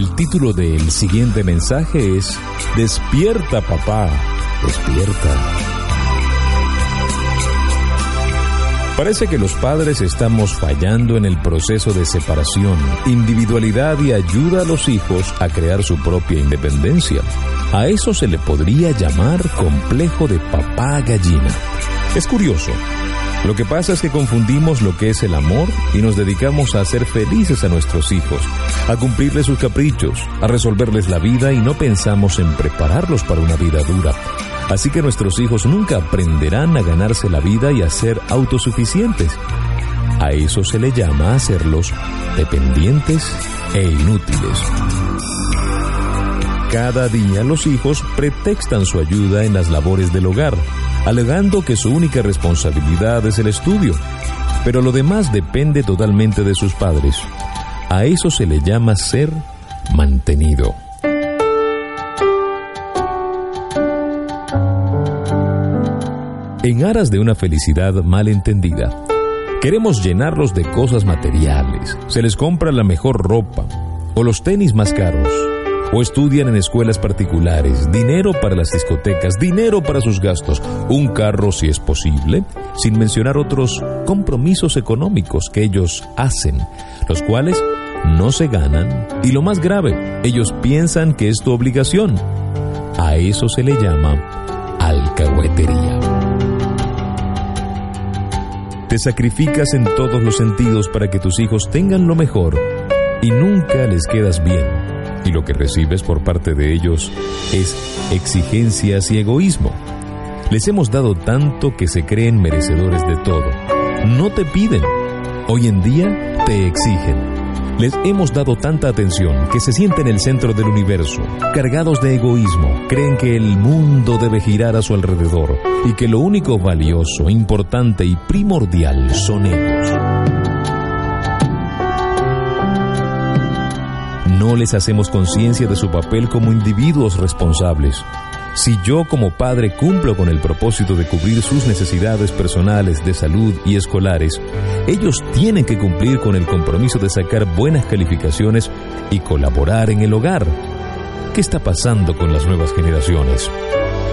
El título del siguiente mensaje es Despierta papá, despierta. Parece que los padres estamos fallando en el proceso de separación, individualidad y ayuda a los hijos a crear su propia independencia. A eso se le podría llamar complejo de papá gallina. Es curioso, lo que pasa es que confundimos lo que es el amor y nos dedicamos a hacer felices a nuestros hijos, a cumplirles sus caprichos, a resolverles la vida y no pensamos en prepararlos para una vida dura. Así que nuestros hijos nunca aprenderán a ganarse la vida y a ser autosuficientes. A eso se le llama hacerlos dependientes e inútiles. Cada día los hijos pretextan su ayuda en las labores del hogar, alegando que su única responsabilidad es el estudio, pero lo demás depende totalmente de sus padres. A eso se le llama ser mantenido. En aras de una felicidad mal entendida, queremos llenarlos de cosas materiales, se les compra la mejor ropa o los tenis más caros o estudian en escuelas particulares, dinero para las discotecas, dinero para sus gastos, un carro si es posible, sin mencionar otros compromisos económicos que ellos hacen, los cuales no se ganan y lo más grave, ellos piensan que es tu obligación. A eso se le llama alcahuetería. Te sacrificas en todos los sentidos para que tus hijos tengan lo mejor y nunca les quedas bien y lo que recibes por parte de ellos es exigencias y egoísmo. Les hemos dado tanto que se creen merecedores de todo. No te piden, hoy en día te exigen. Les hemos dado tanta atención que se sienten en el centro del universo, cargados de egoísmo, creen que el mundo debe girar a su alrededor y que lo único valioso, importante y primordial son ellos. No les hacemos conciencia de su papel como individuos responsables. Si yo como padre cumplo con el propósito de cubrir sus necesidades personales de salud y escolares, ellos tienen que cumplir con el compromiso de sacar buenas calificaciones y colaborar en el hogar. ¿Qué está pasando con las nuevas generaciones?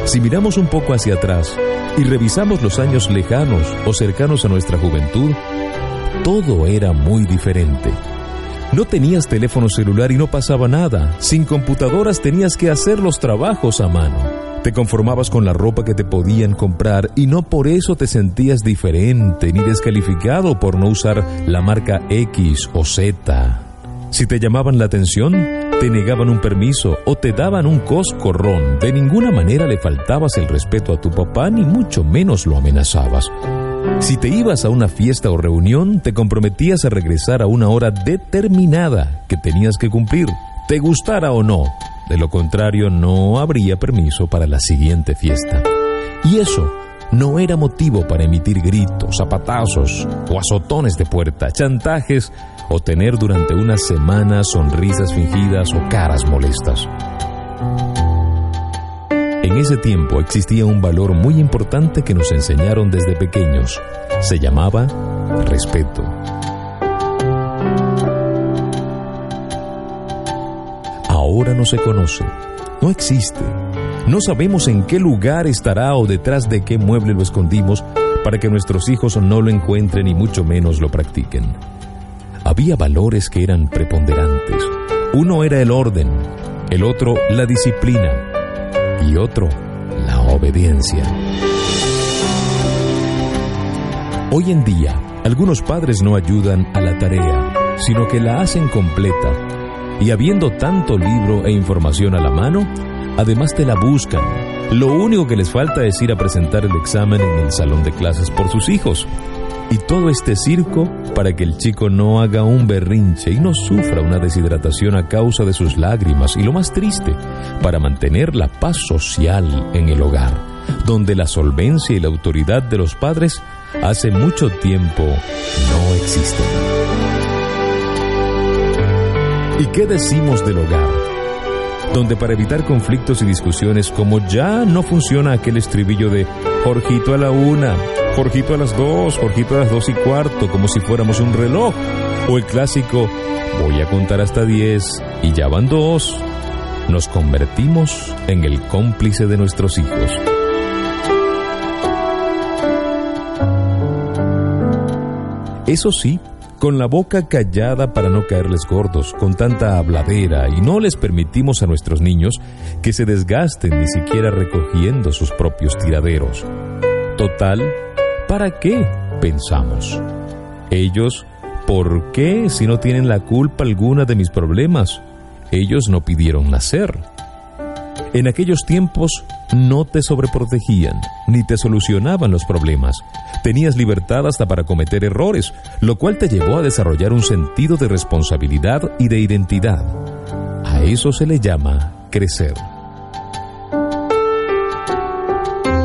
Si miramos un poco hacia atrás y revisamos los años lejanos o cercanos a nuestra juventud, todo era muy diferente. No tenías teléfono celular y no pasaba nada. Sin computadoras tenías que hacer los trabajos a mano. Te conformabas con la ropa que te podían comprar y no por eso te sentías diferente ni descalificado por no usar la marca X o Z. Si te llamaban la atención, te negaban un permiso o te daban un coscorrón. De ninguna manera le faltabas el respeto a tu papá ni mucho menos lo amenazabas. Si te ibas a una fiesta o reunión, te comprometías a regresar a una hora determinada que tenías que cumplir, te gustara o no. De lo contrario, no habría permiso para la siguiente fiesta. Y eso no era motivo para emitir gritos, zapatazos o azotones de puerta, chantajes o tener durante una semana sonrisas fingidas o caras molestas. En ese tiempo existía un valor muy importante que nos enseñaron desde pequeños. Se llamaba respeto. Ahora no se conoce, no existe. No sabemos en qué lugar estará o detrás de qué mueble lo escondimos para que nuestros hijos no lo encuentren y mucho menos lo practiquen. Había valores que eran preponderantes. Uno era el orden, el otro la disciplina, y otro, la obediencia. Hoy en día, algunos padres no ayudan a la tarea, sino que la hacen completa. Y habiendo tanto libro e información a la mano, además te la buscan. Lo único que les falta es ir a presentar el examen en el salón de clases por sus hijos. Y todo este circo para que el chico no haga un berrinche y no sufra una deshidratación a causa de sus lágrimas. Y lo más triste, para mantener la paz social en el hogar, donde la solvencia y la autoridad de los padres hace mucho tiempo no existen. ¿Y qué decimos del hogar? Donde para evitar conflictos y discusiones, como ya no funciona aquel estribillo de Jorgito a la una, Jorgito a las dos, Jorgito a las dos y cuarto, como si fuéramos un reloj, o el clásico voy a contar hasta diez y ya van dos, nos convertimos en el cómplice de nuestros hijos. Eso sí, con la boca callada para no caerles gordos, con tanta habladera, y no les permitimos a nuestros niños que se desgasten ni siquiera recogiendo sus propios tiraderos. Total, ¿para qué? pensamos. Ellos, ¿por qué si no tienen la culpa alguna de mis problemas? Ellos no pidieron nacer. En aquellos tiempos no te sobreprotegían, ni te solucionaban los problemas. Tenías libertad hasta para cometer errores, lo cual te llevó a desarrollar un sentido de responsabilidad y de identidad. A eso se le llama crecer.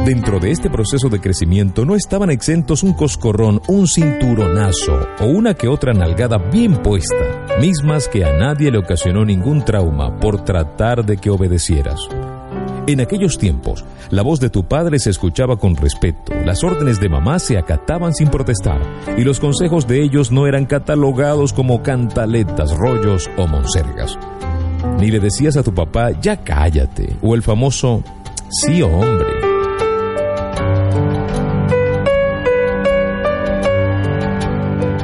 Dentro de este proceso de crecimiento no estaban exentos un coscorrón, un cinturonazo o una que otra nalgada bien puesta, mismas que a nadie le ocasionó ningún trauma por tratar de que obedecieras. En aquellos tiempos, la voz de tu padre se escuchaba con respeto, las órdenes de mamá se acataban sin protestar, y los consejos de ellos no eran catalogados como cantaletas, rollos o monsergas. Ni le decías a tu papá, ya cállate, o el famoso, sí hombre.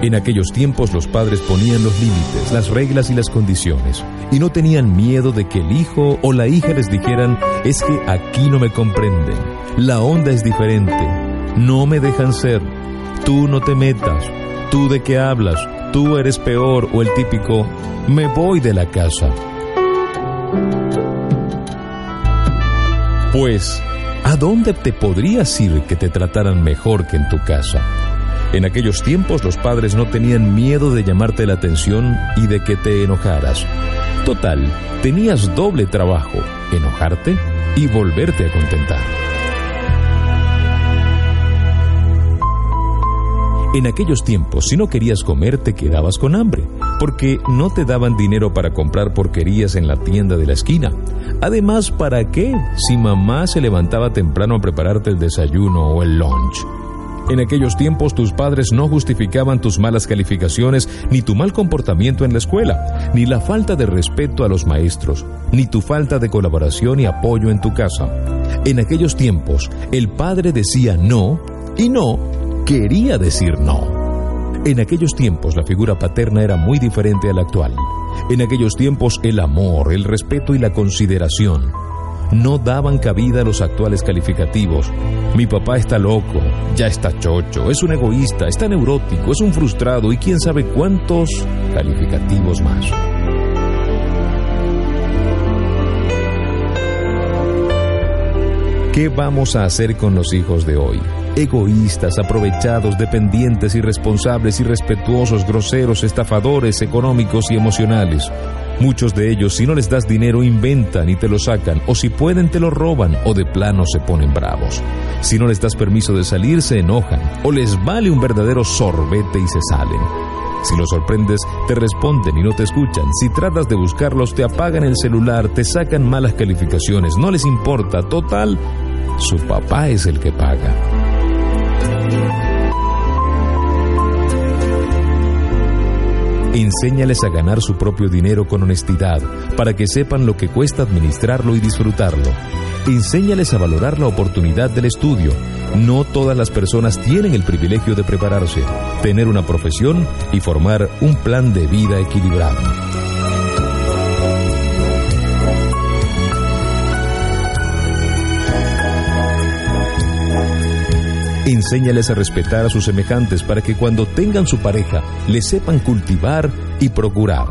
En aquellos tiempos los padres ponían los límites, las reglas y las condiciones, y no tenían miedo de que el hijo o la hija les dijeran, es que aquí no me comprenden, la onda es diferente, no me dejan ser, tú no te metas, tú de qué hablas, tú eres peor o el típico, me voy de la casa. Pues, ¿a dónde te podrías ir que te trataran mejor que en tu casa? En aquellos tiempos los padres no tenían miedo de llamarte la atención y de que te enojaras. Total, tenías doble trabajo, enojarte y volverte a contentar. En aquellos tiempos, si no querías comer, te quedabas con hambre, porque no te daban dinero para comprar porquerías en la tienda de la esquina. Además, ¿para qué si mamá se levantaba temprano a prepararte el desayuno o el lunch? En aquellos tiempos tus padres no justificaban tus malas calificaciones, ni tu mal comportamiento en la escuela, ni la falta de respeto a los maestros, ni tu falta de colaboración y apoyo en tu casa. En aquellos tiempos el padre decía no y no quería decir no. En aquellos tiempos la figura paterna era muy diferente a la actual. En aquellos tiempos el amor, el respeto y la consideración no daban cabida a los actuales calificativos. Mi papá está loco, ya está chocho, es un egoísta, está neurótico, es un frustrado y quién sabe cuántos calificativos más. ¿Qué vamos a hacer con los hijos de hoy? Egoístas, aprovechados, dependientes, irresponsables, irrespetuosos, groseros, estafadores, económicos y emocionales. Muchos de ellos, si no les das dinero, inventan y te lo sacan, o si pueden, te lo roban, o de plano se ponen bravos. Si no les das permiso de salir, se enojan, o les vale un verdadero sorbete y se salen. Si los sorprendes, te responden y no te escuchan. Si tratas de buscarlos, te apagan el celular, te sacan malas calificaciones, no les importa. Total, su papá es el que paga. Enséñales a ganar su propio dinero con honestidad, para que sepan lo que cuesta administrarlo y disfrutarlo. Enséñales a valorar la oportunidad del estudio. No todas las personas tienen el privilegio de prepararse, tener una profesión y formar un plan de vida equilibrado. Enséñales a respetar a sus semejantes para que cuando tengan su pareja le sepan cultivar y procurar.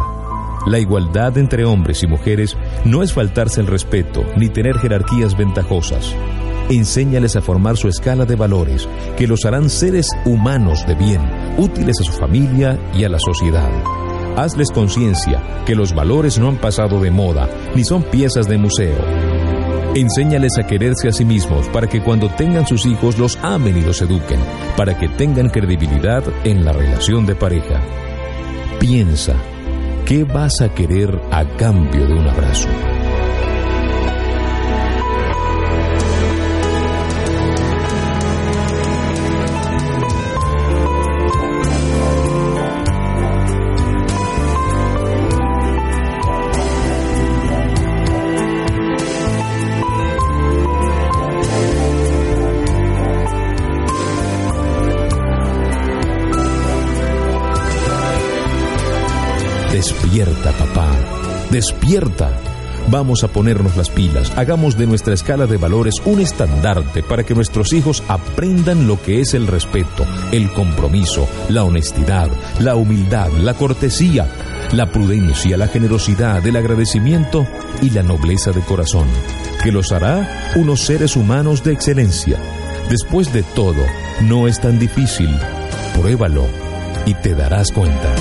La igualdad entre hombres y mujeres no es faltarse el respeto ni tener jerarquías ventajosas. Enséñales a formar su escala de valores, que los harán seres humanos de bien, útiles a su familia y a la sociedad. Hazles conciencia que los valores no han pasado de moda, ni son piezas de museo. Enséñales a quererse a sí mismos para que cuando tengan sus hijos los amen y los eduquen, para que tengan credibilidad en la relación de pareja. Piensa, ¿qué vas a querer a cambio de un abrazo? Despierta, papá. Despierta. Vamos a ponernos las pilas. Hagamos de nuestra escala de valores un estandarte para que nuestros hijos aprendan lo que es el respeto, el compromiso, la honestidad, la humildad, la cortesía, la prudencia, la generosidad, el agradecimiento y la nobleza de corazón, que los hará unos seres humanos de excelencia. Después de todo, no es tan difícil. Pruébalo y te darás cuenta.